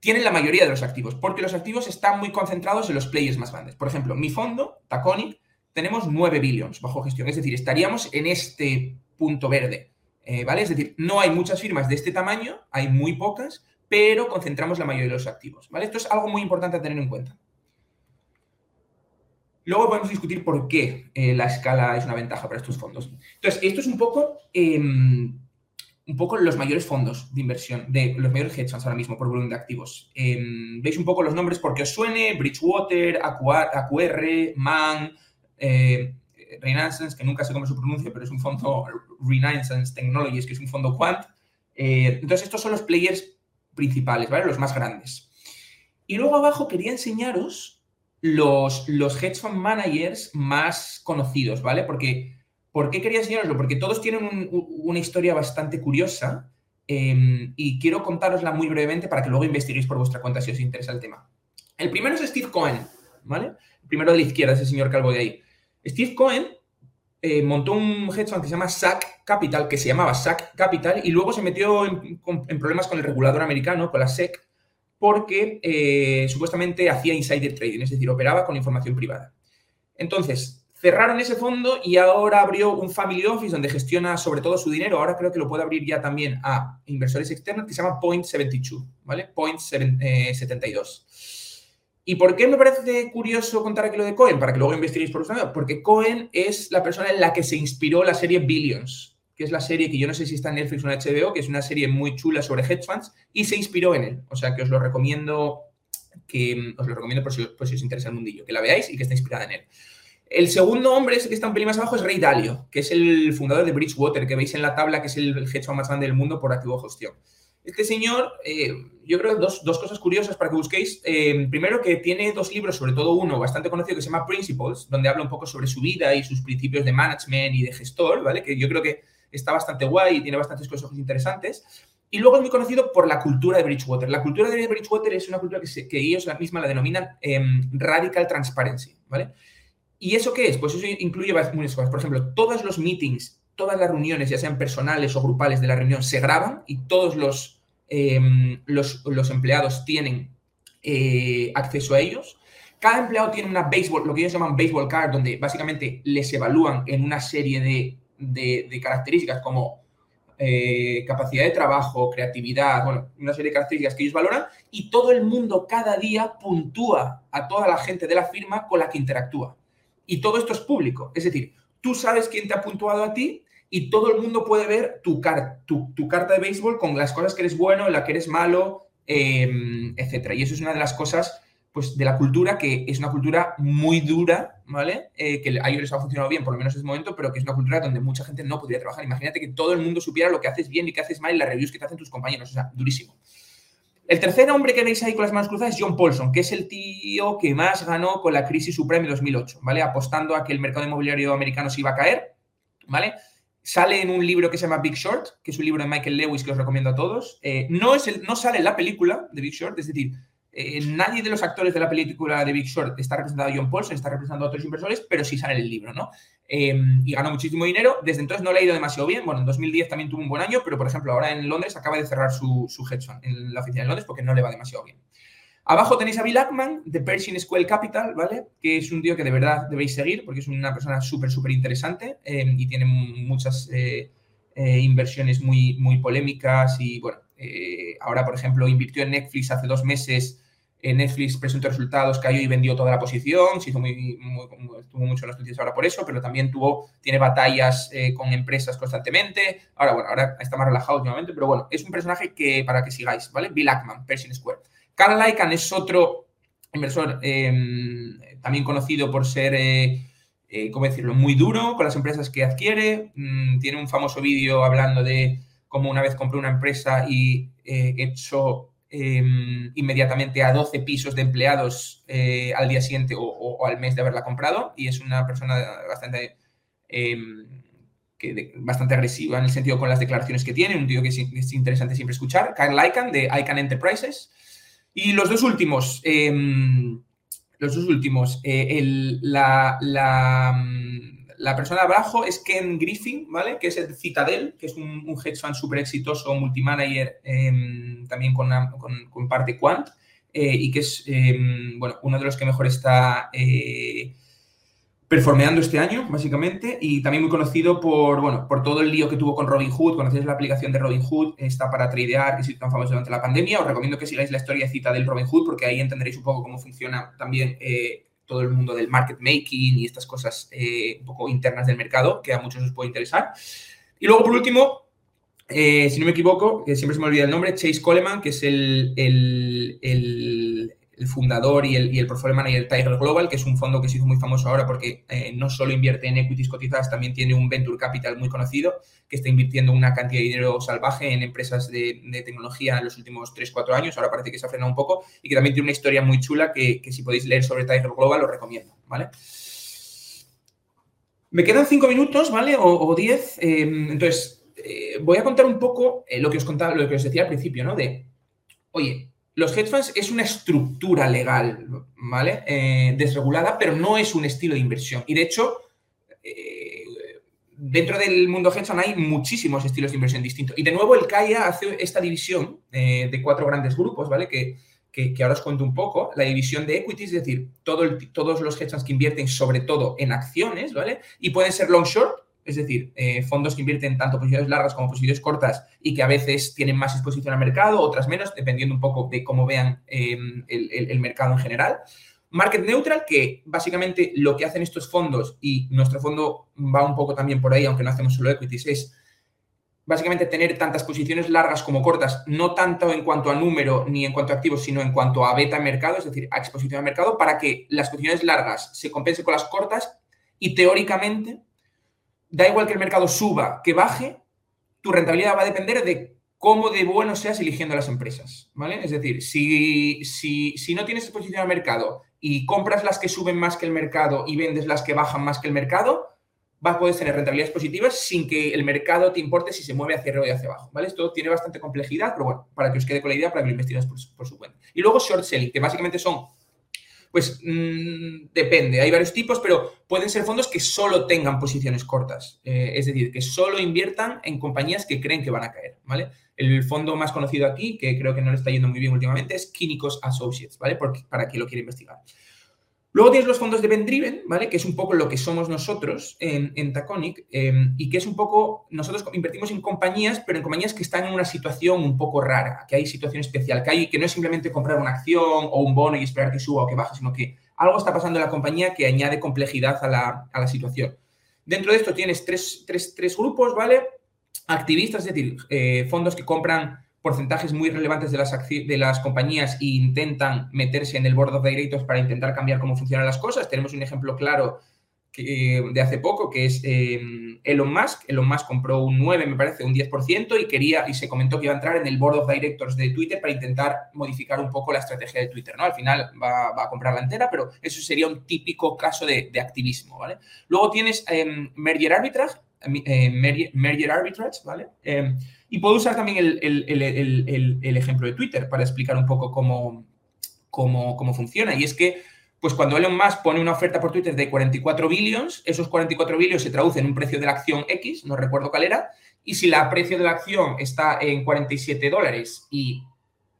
tienen la mayoría de los activos, porque los activos están muy concentrados en los players más grandes. Por ejemplo, mi fondo, Taconic, tenemos 9 billones bajo gestión, es decir, estaríamos en este punto verde, eh, ¿vale? Es decir, no hay muchas firmas de este tamaño, hay muy pocas, pero concentramos la mayoría de los activos. ¿vale? Esto es algo muy importante a tener en cuenta. Luego podemos discutir por qué eh, la escala es una ventaja para estos fondos. Entonces, esto es un poco, em, un poco los mayores fondos de inversión, de los mayores hedge funds ahora mismo por volumen de activos. Em, veis un poco los nombres porque os suene, Bridgewater, AQR, MAN, eh, Renaissance, que nunca sé cómo se pronuncia, pero es un fondo Renaissance Technologies, que es un fondo quant. Eh, entonces, estos son los players principales, ¿vale? Los más grandes. Y luego abajo quería enseñaros los, los hedge fund managers más conocidos, ¿vale? Porque, ¿Por qué quería enseñaroslo? Porque todos tienen una historia bastante curiosa em, y quiero contárosla muy brevemente para que luego investiguéis por vuestra cuenta si os interesa el tema. El primero es Steve Cohen, ¿vale? El primero de la izquierda, ese señor calvo de ahí. Steve Cohen eh, montó un hedge fund que se llama SAC Capital, que se llamaba SAC Capital, y luego se metió en, problemas con el regulador americano, con la SEC, porque eh, supuestamente hacía insider trading, es decir, operaba con información privada. Entonces, cerraron ese fondo y ahora abrió un family office donde gestiona sobre todo su dinero. Ahora creo que lo puede abrir ya también a inversores externos que se llama Point 72, ¿vale? Point 72. ¿Y por qué me parece curioso contar aquí lo de Cohen? Para que luego investiguéis por ustedes. Porque Cohen es la persona en la que se inspiró la serie Billions, que es la serie que yo no sé si está en Netflix o en HBO, que es una serie muy chula sobre hedge funds, y se inspiró en él. O sea que os lo recomiendo que os lo recomiendo por si, por si os interesa el mundillo, que la veáis y que está inspirada en él. El segundo hombre, ese que está un pelín más abajo, es Ray Dalio, que es el fundador de Bridgewater, que veis en la tabla, que es el hedge fund más grande del mundo por activo gestión. Este señor, eh, yo creo dos, dos, cosas curiosas para que busquéis. Eh, primero, que tiene dos libros, sobre todo uno bastante conocido que se llama Principles, donde habla un poco sobre su vida y sus principios de management y de gestor, ¿vale? Que yo creo que está bastante guay y tiene bastantes cosas interesantes. Y luego es muy conocido por la cultura de Bridgewater. La cultura de Bridgewater es una cultura que, que ellos misma la denominan em, Radical Transparency, ¿vale? ¿Y eso qué es? Pues eso incluye muchas cosas. Por ejemplo, todos los meetings, todas las reuniones, ya sean personales o grupales de la reunión, se graban y todos los Em, los, empleados tienen eh, acceso a ellos. Cada empleado tiene una baseball, lo que ellos llaman baseball card, donde básicamente les evalúan en una serie de, características como eh, capacidad de trabajo, creatividad, bueno, una serie de características que ellos valoran y todo el mundo cada día puntúa a toda la gente de la firma con la que interactúa. Y todo esto es público, es decir, tú sabes quién te ha puntuado a ti y todo el mundo puede ver tu, tu, carta de béisbol con las cosas que eres bueno, en la que eres malo, eh, etc. Y eso es una de las cosas pues, de la cultura que es una cultura muy dura, ¿vale? Eh, que a ellos les ha funcionado bien, por lo menos en este momento, pero que es una cultura donde mucha gente no podría trabajar. Imagínate que todo el mundo supiera lo que haces bien y que haces mal y las reviews que te hacen tus compañeros. O sea, durísimo. El tercer hombre que veis ahí con las manos cruzadas es John Paulson, que es el tío que más ganó con la crisis suprema de 2008, ¿vale? Apostando a que el mercado inmobiliario americano se iba a caer, ¿vale? Sale en un libro que se llama Big Short, que es un libro de Michael Lewis que os recomiendo a todos. Eh, no, es el, no sale en la película de Big Short, es decir, eh, nadie de los actores de la película de Big Short está representado a John Paulson, está representando a otros inversores, pero sí sale en el libro, ¿no? Em, y ganó muchísimo dinero. Desde entonces no le ha ido demasiado bien. Bueno, en 2010 también tuvo un buen año, pero por ejemplo, ahora en Londres acaba de cerrar su, su hedge fund en la oficina de Londres porque no le va demasiado bien. Abajo tenéis a Bill Ackman de Pershing Square Capital, ¿vale? Que es un tío que de verdad debéis seguir porque es una persona súper, súper interesante em, y tiene muchas eh, eh, inversiones muy, muy polémicas y, bueno, eh, ahora, por ejemplo, invirtió en Netflix hace dos meses. Netflix presentó resultados, cayó y vendió toda la posición, se hizo muy, tuvo mucho en las noticias ahora por eso, pero también tuvo, tiene batallas con empresas constantemente. Ahora, bueno, ahora está más relajado últimamente, pero bueno, es un personaje que para que sigáis, ¿vale? Bill Ackman, Pershing Square. Carl Icahn es otro inversor em, también conocido por ser, eh, eh, ¿cómo decirlo?, muy duro con las empresas que adquiere. Mm, tiene un famoso vídeo hablando de cómo una vez compró una empresa y eh, echó em, inmediatamente a 12 pisos de empleados al día siguiente o, al mes de haberla comprado. Y es una persona bastante em, bastante agresiva en el sentido con las declaraciones que tiene, un tío que es, interesante siempre escuchar, Carl Icahn de Icahn Enterprises. Y los dos últimos, em, los dos últimos, eh, la, persona de abajo es Ken Griffin, ¿vale? Que es el Citadel, que es un, un hedge fund súper exitoso, multimanager, em, también con, con, parte quant, eh, y que es, em, bueno, uno de los que mejor está eh, performeando este año, básicamente, y también muy conocido por, bueno, por todo el lío que tuvo con Robinhood. Conocéis la aplicación de Robinhood, está para tradear, que es tan famoso durante la pandemia. Os recomiendo que sigáis la historia cita del Robinhood, porque ahí entenderéis un poco cómo funciona también eh, todo el mundo del market making y estas cosas eh, un poco internas del mercado, que a muchos os puede interesar. Y luego, por último, eh, si no me equivoco, que siempre se me olvida el nombre, Chase Coleman, que es el el fundador y el, y el portfolio manager Tiger Global, que es un fondo que se hizo muy famoso ahora porque eh, no solo invierte en equities cotizadas, también tiene un venture capital muy conocido que está invirtiendo una cantidad de dinero salvaje en empresas de, tecnología en los últimos 3-4 años. Ahora parece que se ha frenado un poco y que también tiene una historia muy chula que, si podéis leer sobre Tiger Global os recomiendo, ¿vale? Me quedan 5 minutos, ¿vale? O 10. Em, entonces, eh, voy a contar un poco eh, lo que os contaba, lo que os decía al principio, ¿no? De, oye, los hedge funds es una estructura legal, ¿vale? Eh, desregulada, pero no es un estilo de inversión. Y de hecho, eh, dentro del mundo hedge hay muchísimos estilos de inversión distintos. Y de nuevo el CAIA hace esta división eh, de cuatro grandes grupos, ¿vale? Que, que, ahora os cuento un poco. La división de equities, es decir, todo todos los hedge funds que invierten sobre todo en acciones, ¿vale? Y pueden ser long short, es decir, eh, fondos que invierten tanto posiciones largas como posiciones cortas y que a veces tienen más exposición al mercado, otras menos, dependiendo un poco de cómo vean em, el, mercado en general. Market neutral, que básicamente lo que hacen estos fondos, y nuestro fondo va un poco también por ahí, aunque no hacemos solo equities, es básicamente tener tantas posiciones largas como cortas, no tanto en cuanto a número ni en cuanto a activos, sino en cuanto a beta mercado, es decir, a exposición al mercado, para que las posiciones largas se compensen con las cortas y teóricamente da igual que el mercado suba, que baje, tu rentabilidad va a depender de cómo de bueno seas eligiendo las empresas, ¿vale? Es decir, si, si, si no tienes exposición al mercado y compras las que suben más que el mercado y vendes las que bajan más que el mercado, vas a poder tener rentabilidades positivas sin que el mercado te importe si se mueve hacia arriba y hacia abajo, ¿vale? Esto tiene bastante complejidad, pero bueno, para que os quede con la idea, para que lo investigues por, por su cuenta. Y luego short selling, que básicamente son pues mm, depende, hay varios tipos, pero pueden ser fondos que solo tengan posiciones cortas, eh, es decir, que solo inviertan en compañías que creen que van a caer, ¿vale? El fondo más conocido aquí, que creo que no le está yendo muy bien últimamente, es Químicos Associates, ¿vale? Porque, para quien lo quiere investigar. Luego tienes los fondos de Ben Driven, ¿vale? Que es un poco lo que somos nosotros en, Taconic em, y que es un poco, nosotros invertimos en compañías, pero en compañías que están en una situación un poco rara, que hay situación especial, que, hay, que no es simplemente comprar una acción o un bono y esperar que suba o que baje, sino que algo está pasando en la compañía que añade complejidad a la, situación. Dentro de esto tienes tres, grupos, ¿vale? Activistas, es decir, eh, fondos que compran porcentajes muy relevantes de las, de las compañías e intentan meterse en el board of directors para intentar cambiar cómo funcionan las cosas. Tenemos un ejemplo claro de hace poco, que es eh, Elon Musk. Elon Musk compró un 9, me parece, un 10% y quería y se comentó que iba a entrar en el board of directors de Twitter para intentar modificar un poco la estrategia de Twitter, ¿no? Al final va, a comprar la entera, pero eso sería un típico caso de, activismo, ¿vale? Luego tienes eh, Merger Arbitrage, eh, merger, Arbitrage, ¿vale? Y puedo usar también el, ejemplo de Twitter para explicar un poco cómo, cómo, funciona. Y es que, pues cuando Elon Musk pone una oferta por Twitter de 44 billions, esos 44 billions se traducen en un precio de la acción X, no recuerdo cuál era, y si el precio de la acción está en 47 dólares y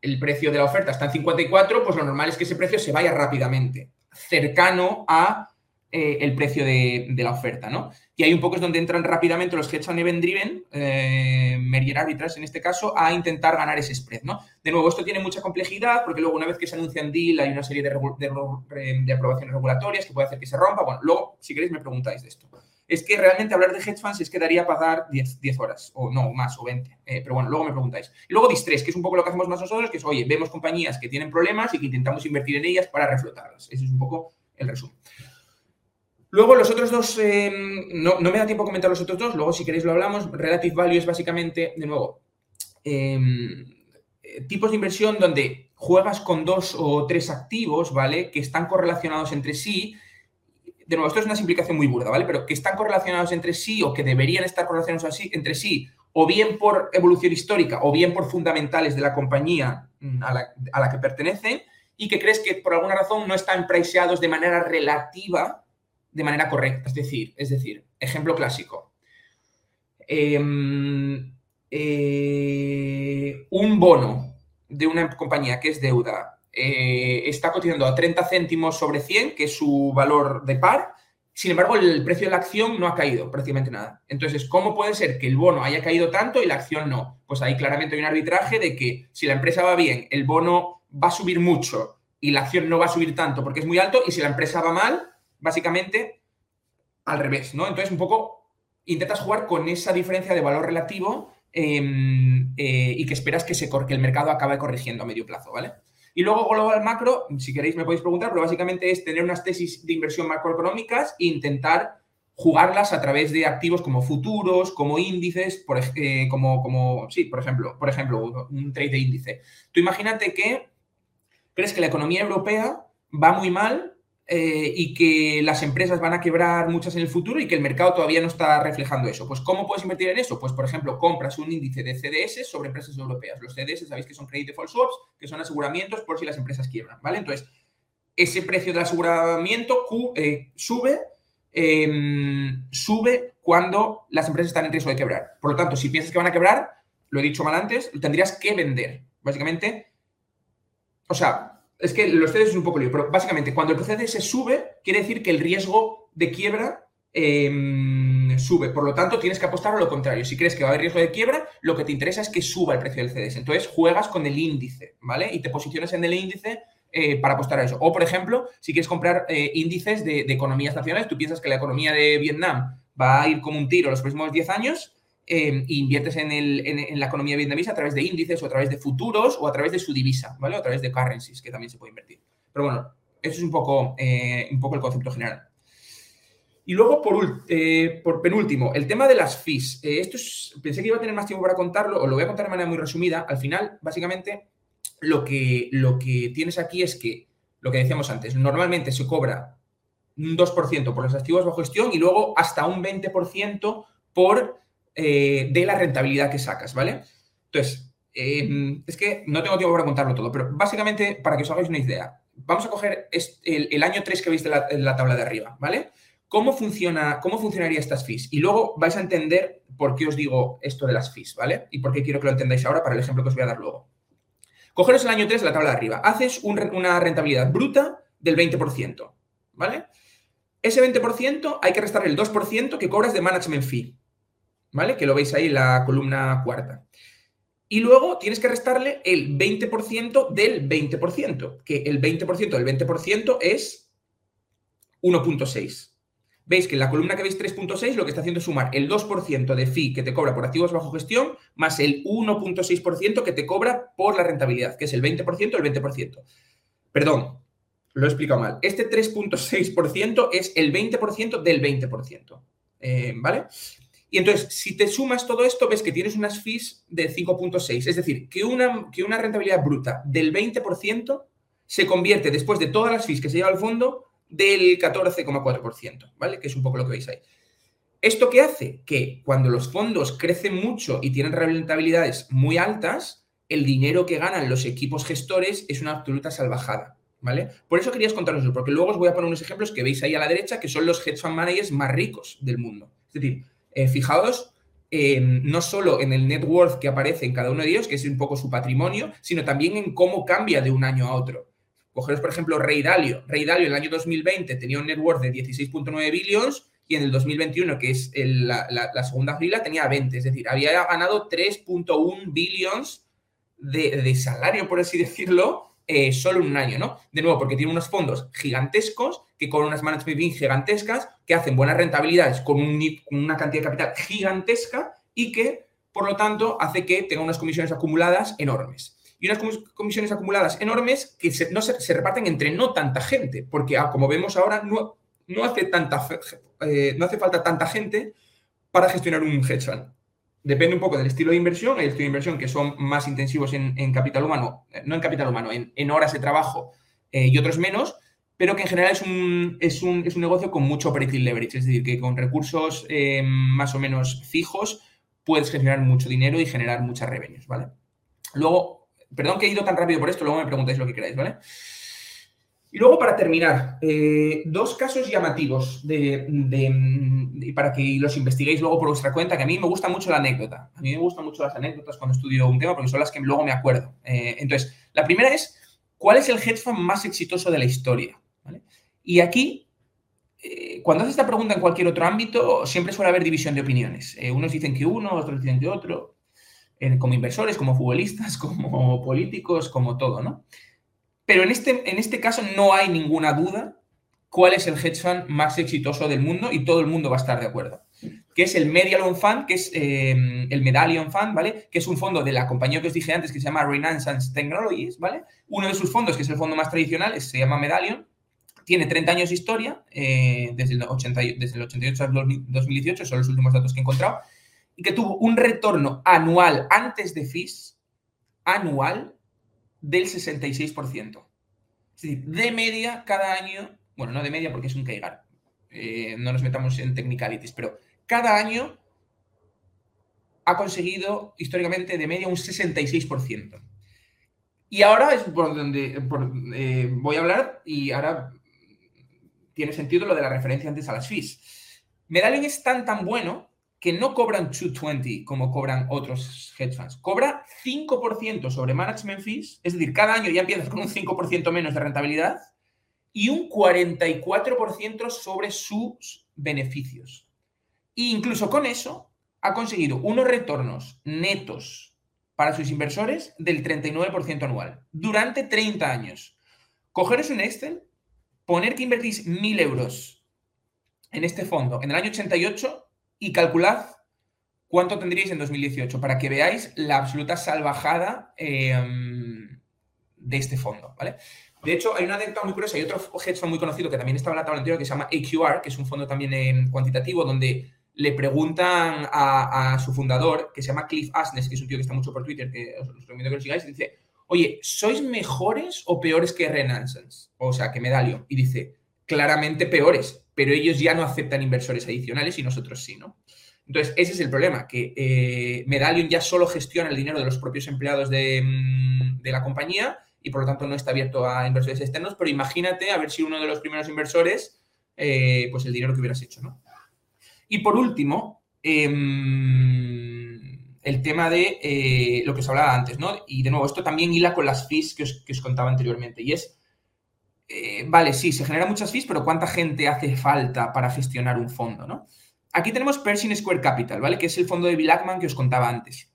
el precio de la oferta está en 54, pues lo normal es que ese precio se vaya rápidamente, cercano a eh, el precio de, la oferta, ¿no? Y ahí un poco es donde entran rápidamente los hedge fund event driven, eh, Merger Arbitrage en este caso, a intentar ganar ese spread, ¿no? De nuevo, esto tiene mucha complejidad porque luego una vez que se anuncia en deal hay una serie de, de, aprobaciones regulatorias que puede hacer que se rompa. Bueno, luego, si queréis, me preguntáis de esto. Es que realmente hablar de hedge funds es que daría para dar 10, 10 horas, o no, más, o 20. Eh, pero bueno, luego me preguntáis. Y luego distress, que es un poco lo que hacemos más nosotros, que es, oye, vemos compañías que tienen problemas y que intentamos invertir en ellas para reflotarlas. Ese es un poco el resumen. Luego los otros dos, em, no, me da tiempo a comentar los otros dos, luego si queréis lo hablamos. Relative value es básicamente, de nuevo, em, eh, tipos de inversión donde juegas con dos o tres activos, ¿vale? Que están correlacionados entre sí. De nuevo, esto es una simplificación muy burda, ¿vale? Pero que están correlacionados entre sí o que deberían estar correlacionados así, entre sí, o bien por evolución histórica o bien por fundamentales de la compañía mm, a la, a la que pertenecen y que crees que por alguna razón no están priceados de manera relativa de manera correcta. Es decir, es decir, ejemplo clásico. Em, eh, un bono de una compañía que es deuda eh, está cotizando a 30 céntimos sobre 100, que es su valor de par. Sin embargo, el precio de la acción no ha caído prácticamente nada. Entonces, ¿cómo puede ser que el bono haya caído tanto y la acción no? Pues ahí claramente hay un arbitraje de que si la empresa va bien, el bono va a subir mucho y la acción no va a subir tanto porque es muy alto, y si la empresa va mal, básicamente al revés, ¿no? Entonces, un poco intentas jugar con esa diferencia de valor relativo em, eh, y que esperas que, se, que el mercado acabe corrigiendo a medio plazo, ¿vale? Y luego global macro, si queréis me podéis preguntar, pero básicamente es tener unas tesis de inversión macroeconómicas e intentar jugarlas a través de activos como futuros, como índices, por, eh, como, como, sí, por ejemplo, por ejemplo, un trade de índice. Tú imagínate que crees que la economía europea va muy mal eh, y que las empresas van a quebrar muchas en el futuro y que el mercado todavía no está reflejando eso. Pues, ¿cómo puedes invertir en eso? Pues, por ejemplo, compras un índice de CDS sobre empresas europeas. Los CDS, sabéis que son Credit Default Swaps, que son aseguramientos por si las empresas quiebran, ¿vale? Entonces, ese precio del aseguramiento eh, sube, em, sube cuando las empresas están en riesgo de quebrar. Por lo tanto, si piensas que van a quebrar, lo he dicho mal antes, tendrías que vender. Básicamente, o sea, es que los CDS es un poco lío, pero básicamente cuando el CDS sube, quiere decir que el riesgo de quiebra em, sube. Por lo tanto, tienes que apostar a lo contrario. Si crees que va a haber riesgo de quiebra, lo que te interesa es que suba el precio del CDS. Entonces, juegas con el índice, ¿vale? Y te posicionas en el índice eh, para apostar a eso. O, por ejemplo, si quieres comprar eh, índices de, economías nacionales, tú piensas que la economía de Vietnam va a ir como un tiro los próximos 10 años, eh, e inviertes en, la economía vietnamesa a través de índices o a través de futuros o a través de su divisa, ¿vale? A través de currencies, que también se puede invertir. Pero bueno, eso es un poco, poco el concepto general. Y luego, por, por, penúltimo, el tema de las fees. esto pensé que iba a tener más tiempo para contarlo, o lo voy a contar de manera muy resumida. Al final, básicamente, lo que, lo que tienes aquí es que, lo que decíamos antes, normalmente se cobra un 2% por los activos bajo gestión y luego hasta un 20% por, eh, de la rentabilidad que sacas, ¿vale? Entonces, em, es que no tengo tiempo para contarlo todo, pero básicamente, para que os hagáis una idea, vamos a coger el, año 3 que veis la, la, tabla de arriba, ¿vale? ¿Cómo, funciona, ¿Cómo funcionaría estas fees? Y luego vais a entender por qué os digo esto de las fees, ¿vale? Y por qué quiero que lo entendáis ahora para el ejemplo que os voy a dar luego. Cogeros el año 3 de la tabla de arriba. Haces una rentabilidad bruta del 20%, ¿vale? Ese 20% hay que restar el 2% que cobras de management fee, ¿vale? Que lo veis ahí en la columna cuarta. Y luego tienes que restarle el 20% del 20%, que el 20% del 20% es 1.6 veis que en la columna que veis 3.6 lo que está haciendo es sumar el 2% de fee que te cobra por activos bajo gestión más el 1.6% que te cobra por la rentabilidad, que es el 20% el 20%. Perdón, lo he explicado mal. Este 3.6% es el 20% del 20%. Eh, ¿Vale? Y entonces, si te sumas todo esto, ves que tienes unas fees de 5.6. Es decir, que una, que una rentabilidad bruta del 20% se convierte, después de todas las fees que se lleva al fondo, del 14,4%, ¿vale? Que es un poco lo que veis ahí. ¿Esto qué hace? Que cuando los fondos crecen mucho y tienen rentabilidades muy altas, el dinero que ganan los equipos gestores es una absoluta salvajada, ¿vale? Por eso quería contaros eso, porque luego os voy a poner unos ejemplos que veis ahí a la derecha, que son los hedge fund managers más ricos del mundo. Es decir, eh, fijaos no solo en el net worth que aparece en cada uno de ellos, que es un poco su patrimonio, sino también en cómo cambia de un año a otro. Cogeros, por ejemplo, Rey Dalio. Rey Dalio en el año 2020 tenía un net worth de 16.9 billions y en el 2021, que es la, segunda fila, tenía 20. Es decir, había ganado 3.1 billions de, salario, por así decirlo, eh, solo un año, ¿no? De nuevo, porque tiene unos fondos gigantescos que con unas management gigantescas, que hacen buenas rentabilidades con, con una cantidad de capital gigantesca y que, por lo tanto, hace que tenga unas comisiones acumuladas enormes y unas comisiones acumuladas enormes que se, no se, reparten entre no tanta gente, porque ah, como vemos ahora, no, no, hace tanta, eh, no hace falta tanta gente para gestionar un hedge fund. Depende un poco del estilo de inversión. Hay estilos de inversión que son más intensivos en, capital humano, eh, no en capital humano, en, horas de trabajo eh, y otros menos, pero que en general es un, es un, es un negocio con mucho operating leverage, es decir, que con recursos más o menos fijos puedes gestionar mucho dinero y generar muchas revenues, ¿vale? Luego, Perdón que he ido tan rápido por esto, luego me preguntáis lo que queráis, ¿vale? Y luego, para terminar, eh, dos casos llamativos de, para que los investiguéis luego por vuestra cuenta, que a mí me gusta mucho la anécdota. A mí me gustan mucho las anécdotas cuando estudio un tema porque son las que luego me acuerdo. Eh, entonces, la primera es, ¿cuál es el hedge fund más exitoso de la historia? Y aquí, eh, cuando haces esta pregunta en cualquier otro ámbito, siempre suele haber división de opiniones. unos dicen que uno, otros dicen que otro como inversores, como futbolistas, (laughs) como políticos, como todo, ¿no? Pero en este, en este caso no hay ninguna duda cuál es el hedge fund más exitoso del mundo y todo el mundo va a estar de acuerdo. Que es el Medallion Fund, que es em, el Medallion Fund, ¿vale? Que es un fondo de la compañía que os dije antes que se llama Renaissance Technologies, ¿vale? Uno de sus fondos, que es el fondo más tradicional, se llama Medallion, tiene 30 años de historia, eh, desde, el 80, desde el 88 al 2018, son los últimos datos que he encontrado, y que tuvo un retorno anual antes de fees, anual, del 66%. Es decir, de media cada año, bueno, no de media porque es un caigar, eh, no nos metamos en technicalities, pero cada año ha conseguido históricamente de media un 66%. Y ahora es por donde eh, voy a hablar y ahora tiene sentido lo de la referencia antes a las fees. Medallion es tan tan bueno que no cobran 220 como cobran otros hedge funds. Cobra 5% sobre management fees, es decir, cada año ya empiezas con un 5% menos de rentabilidad y un 44% sobre sus beneficios. E incluso con eso ha conseguido unos retornos netos para sus inversores del 39% anual durante 30 años. Cogeros un Excel, poner que invertís 1.000 euros en este fondo en el año 88 y calculad cuánto tendríais en 2018 para que veáis la absoluta salvajada em, de este fondo, ¿vale? De hecho, hay una anécdota muy curiosa, hay otro hedge fund muy conocido que también estaba en la tabla anterior que se llama AQR, que es un fondo también en cuantitativo donde le preguntan a, su fundador, que se llama Cliff Asnes, que es un tío que está mucho por Twitter, que os, recomiendo que lo sigáis, dice, oye, ¿sois mejores o peores que Renaissance? O sea, que Medallion. Y dice, claramente peores, pero ellos ya no aceptan inversores adicionales y nosotros sí, ¿no? Entonces, ese es el problema, que eh, Medallion ya solo gestiona el dinero de los propios empleados de, mm, de, la compañía y por lo tanto no está abierto a inversores externos, pero imagínate a ver si uno de los primeros inversores, eh, pues el dinero que hubieras hecho, ¿no? Y por último, em, el tema de eh, lo que os hablaba antes, ¿no? Y de nuevo, esto también hila con las fees que os, que os contaba anteriormente, y es eh, vale, sí, se generan muchas fees, pero ¿cuánta gente hace falta para gestionar un fondo, no? Aquí tenemos Pershing Square Capital, ¿vale? Que es el fondo de Bill Ackman que os contaba antes,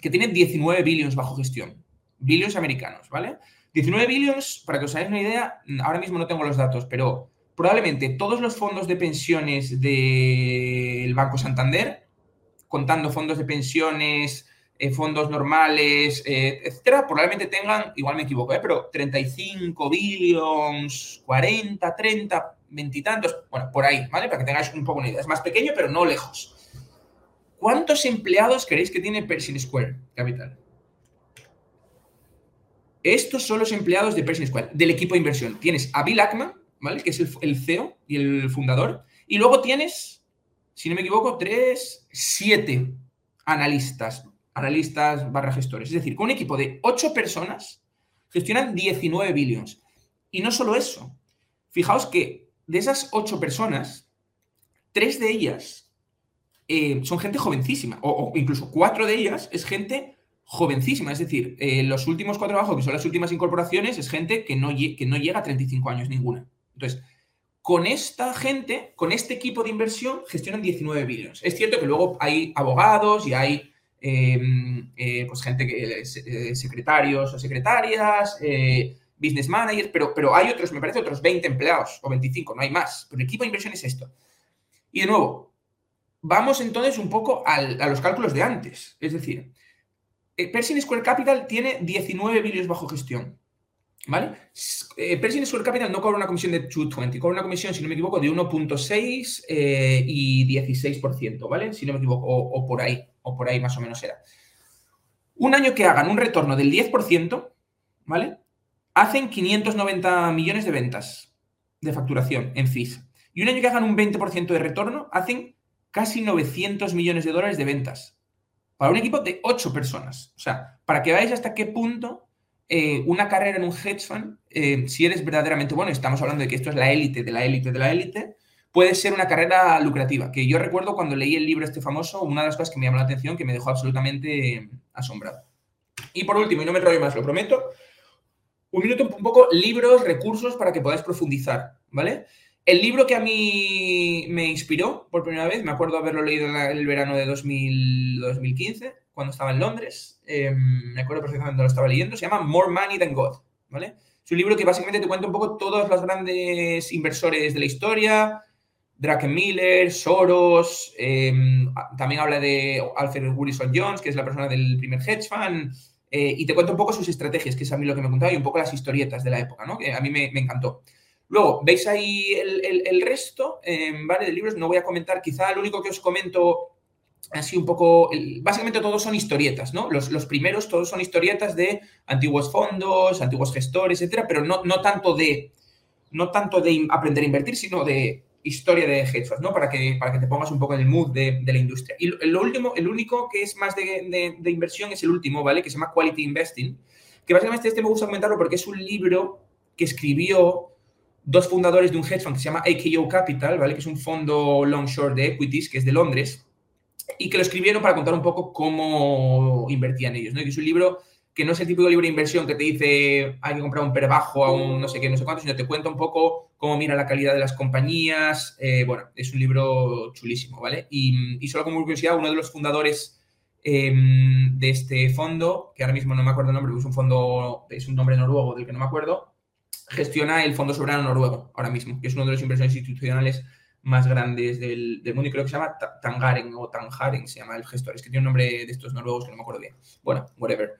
que tiene 19 billions bajo gestión, billions americanos, ¿vale? 19 billions, para que os hagáis una idea, ahora mismo no tengo los datos, pero probablemente todos los fondos de pensiones del Banco Santander, contando fondos de pensiones, eh, fondos normales, eh, etcétera, probablemente tengan, igual me equivoco, eh, pero 35 billions, 40, 30, 20 y tantos, bueno, por ahí, ¿vale? Para que tengáis un poco una idea. Es más pequeño, pero no lejos. ¿Cuántos empleados creéis que tiene Pershing Square Capital? Estos son los empleados de Pershing Square, del equipo de inversión. Tienes a Bill Ackman, ¿vale? Que es el, CEO y el fundador. Y luego tienes, si no me equivoco, tres, siete analistas, analistas barra gestores. Es decir, con un equipo de 8 personas gestionan 19 billions. Y no solo eso. Fijaos que de esas 8 personas, tres de ellas eh, son gente jovencísima, o, incluso cuatro de ellas es gente jovencísima. Es decir, eh, los últimos cuatro abajo, que son las últimas incorporaciones, es gente que no, llega a 35 años ninguna. Entonces, con esta gente, con este equipo de inversión, gestionan 19 billions. Es cierto que luego hay abogados y hay Em, eh, pues gente que eh, secretarios o secretarias, business managers, pero, pero hay otros, me parece, otros 20 empleados o 25, no hay más. Pero el equipo de inversión es esto. Y de nuevo, vamos entonces un poco a los cálculos de antes. Es decir, Pershing Square Capital tiene 19 billones bajo gestión. ¿Vale? Pershing Square Capital no cobra una comisión de 220, cobra una comisión, si no me equivoco, de 1.6 y 16%, ¿vale? Si no me equivoco, o por ahí o por ahí más o menos era. Un año que hagan un retorno del 10%, ¿vale? Hacen 590 millones de ventas de facturación en fees. Y un año que hagan un 20% de retorno, hacen casi 900 millones de dólares de ventas. Para un equipo de 8 personas. O sea, para que veáis hasta qué punto eh, una carrera en un hedge fund, eh, si eres verdaderamente bueno, estamos hablando de que esto es la élite de la élite de la élite, puede ser una carrera lucrativa. Que yo recuerdo cuando leí el libro este famoso, una de las cosas que me llamó la atención, que me dejó absolutamente asombrado. Y por último, y no me enrollo más, lo prometo, un minuto un poco libros, recursos para que podáis profundizar, ¿vale? El libro que a mí me inspiró por primera vez, me acuerdo haberlo leído el verano de 2015, cuando estaba en Londres, em, me acuerdo perfectamente lo estaba leyendo, se llama More Money Than God, ¿vale? Es un libro que básicamente te cuenta un poco todos los grandes inversores de la historia, Miller, Soros, em, también habla de Alfred Wilson Jones, que es la persona del primer hedge fund, eh, y te cuento un poco sus estrategias, que es a mí lo que me contaba, y un poco las historietas de la época, ¿no? que a mí me, encantó. Luego, veis ahí el, resto, em, ¿vale? De libros, no voy a comentar, quizá lo único que os comento así un poco, básicamente todos son historietas, ¿no? Los, los, primeros todos son historietas de antiguos fondos, antiguos gestores, etcétera, pero no, no tanto de no tanto de aprender a invertir, sino de historia de hedge funds, ¿no? Para que, para que te pongas un poco en el mood de, la industria. Y lo último, el único que es más de, inversión es el último, ¿vale? Que se llama Quality Investing, que básicamente este me gusta comentarlo porque es un libro que escribió dos fundadores de un hedge fund que se llama AKO Capital, ¿vale? Que es un fondo long short de equities que es de Londres y que lo escribieron para contar un poco cómo invertían ellos, ¿no? que es un libro que no es el de libro de inversión que te dice hay que comprar un per bajo a un no sé qué, no sé cuánto, sino te cuenta un poco cómo mira la calidad de las compañías. Eh, bueno, es un libro chulísimo, ¿vale? Y, y solo como curiosidad, uno de los fundadores em, de este fondo, que ahora mismo no me acuerdo el nombre, es un fondo, es un nombre noruego del que no me acuerdo, gestiona el Fondo Soberano Noruego ahora mismo, que es uno de los inversores institucionales más grandes del, mundo y creo que se llama Tangaren o Tangaren, se llama el gestor. Es que tiene un nombre de estos noruegos que no me acuerdo bien. Bueno, whatever.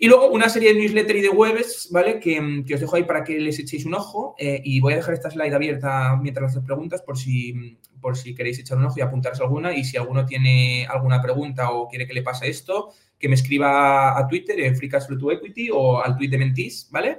Y luego una serie de newsletter y de webs, ¿vale? Que, os dejo ahí para que les echéis un ojo. Eh, y voy a dejar esta slide abierta mientras haces preguntas por si, por si queréis echar un ojo y apuntaros alguna. Y si alguno tiene alguna pregunta o quiere que le pase esto, que me escriba a Twitter en Free Cash to Equity o al tweet de Mentis, ¿vale?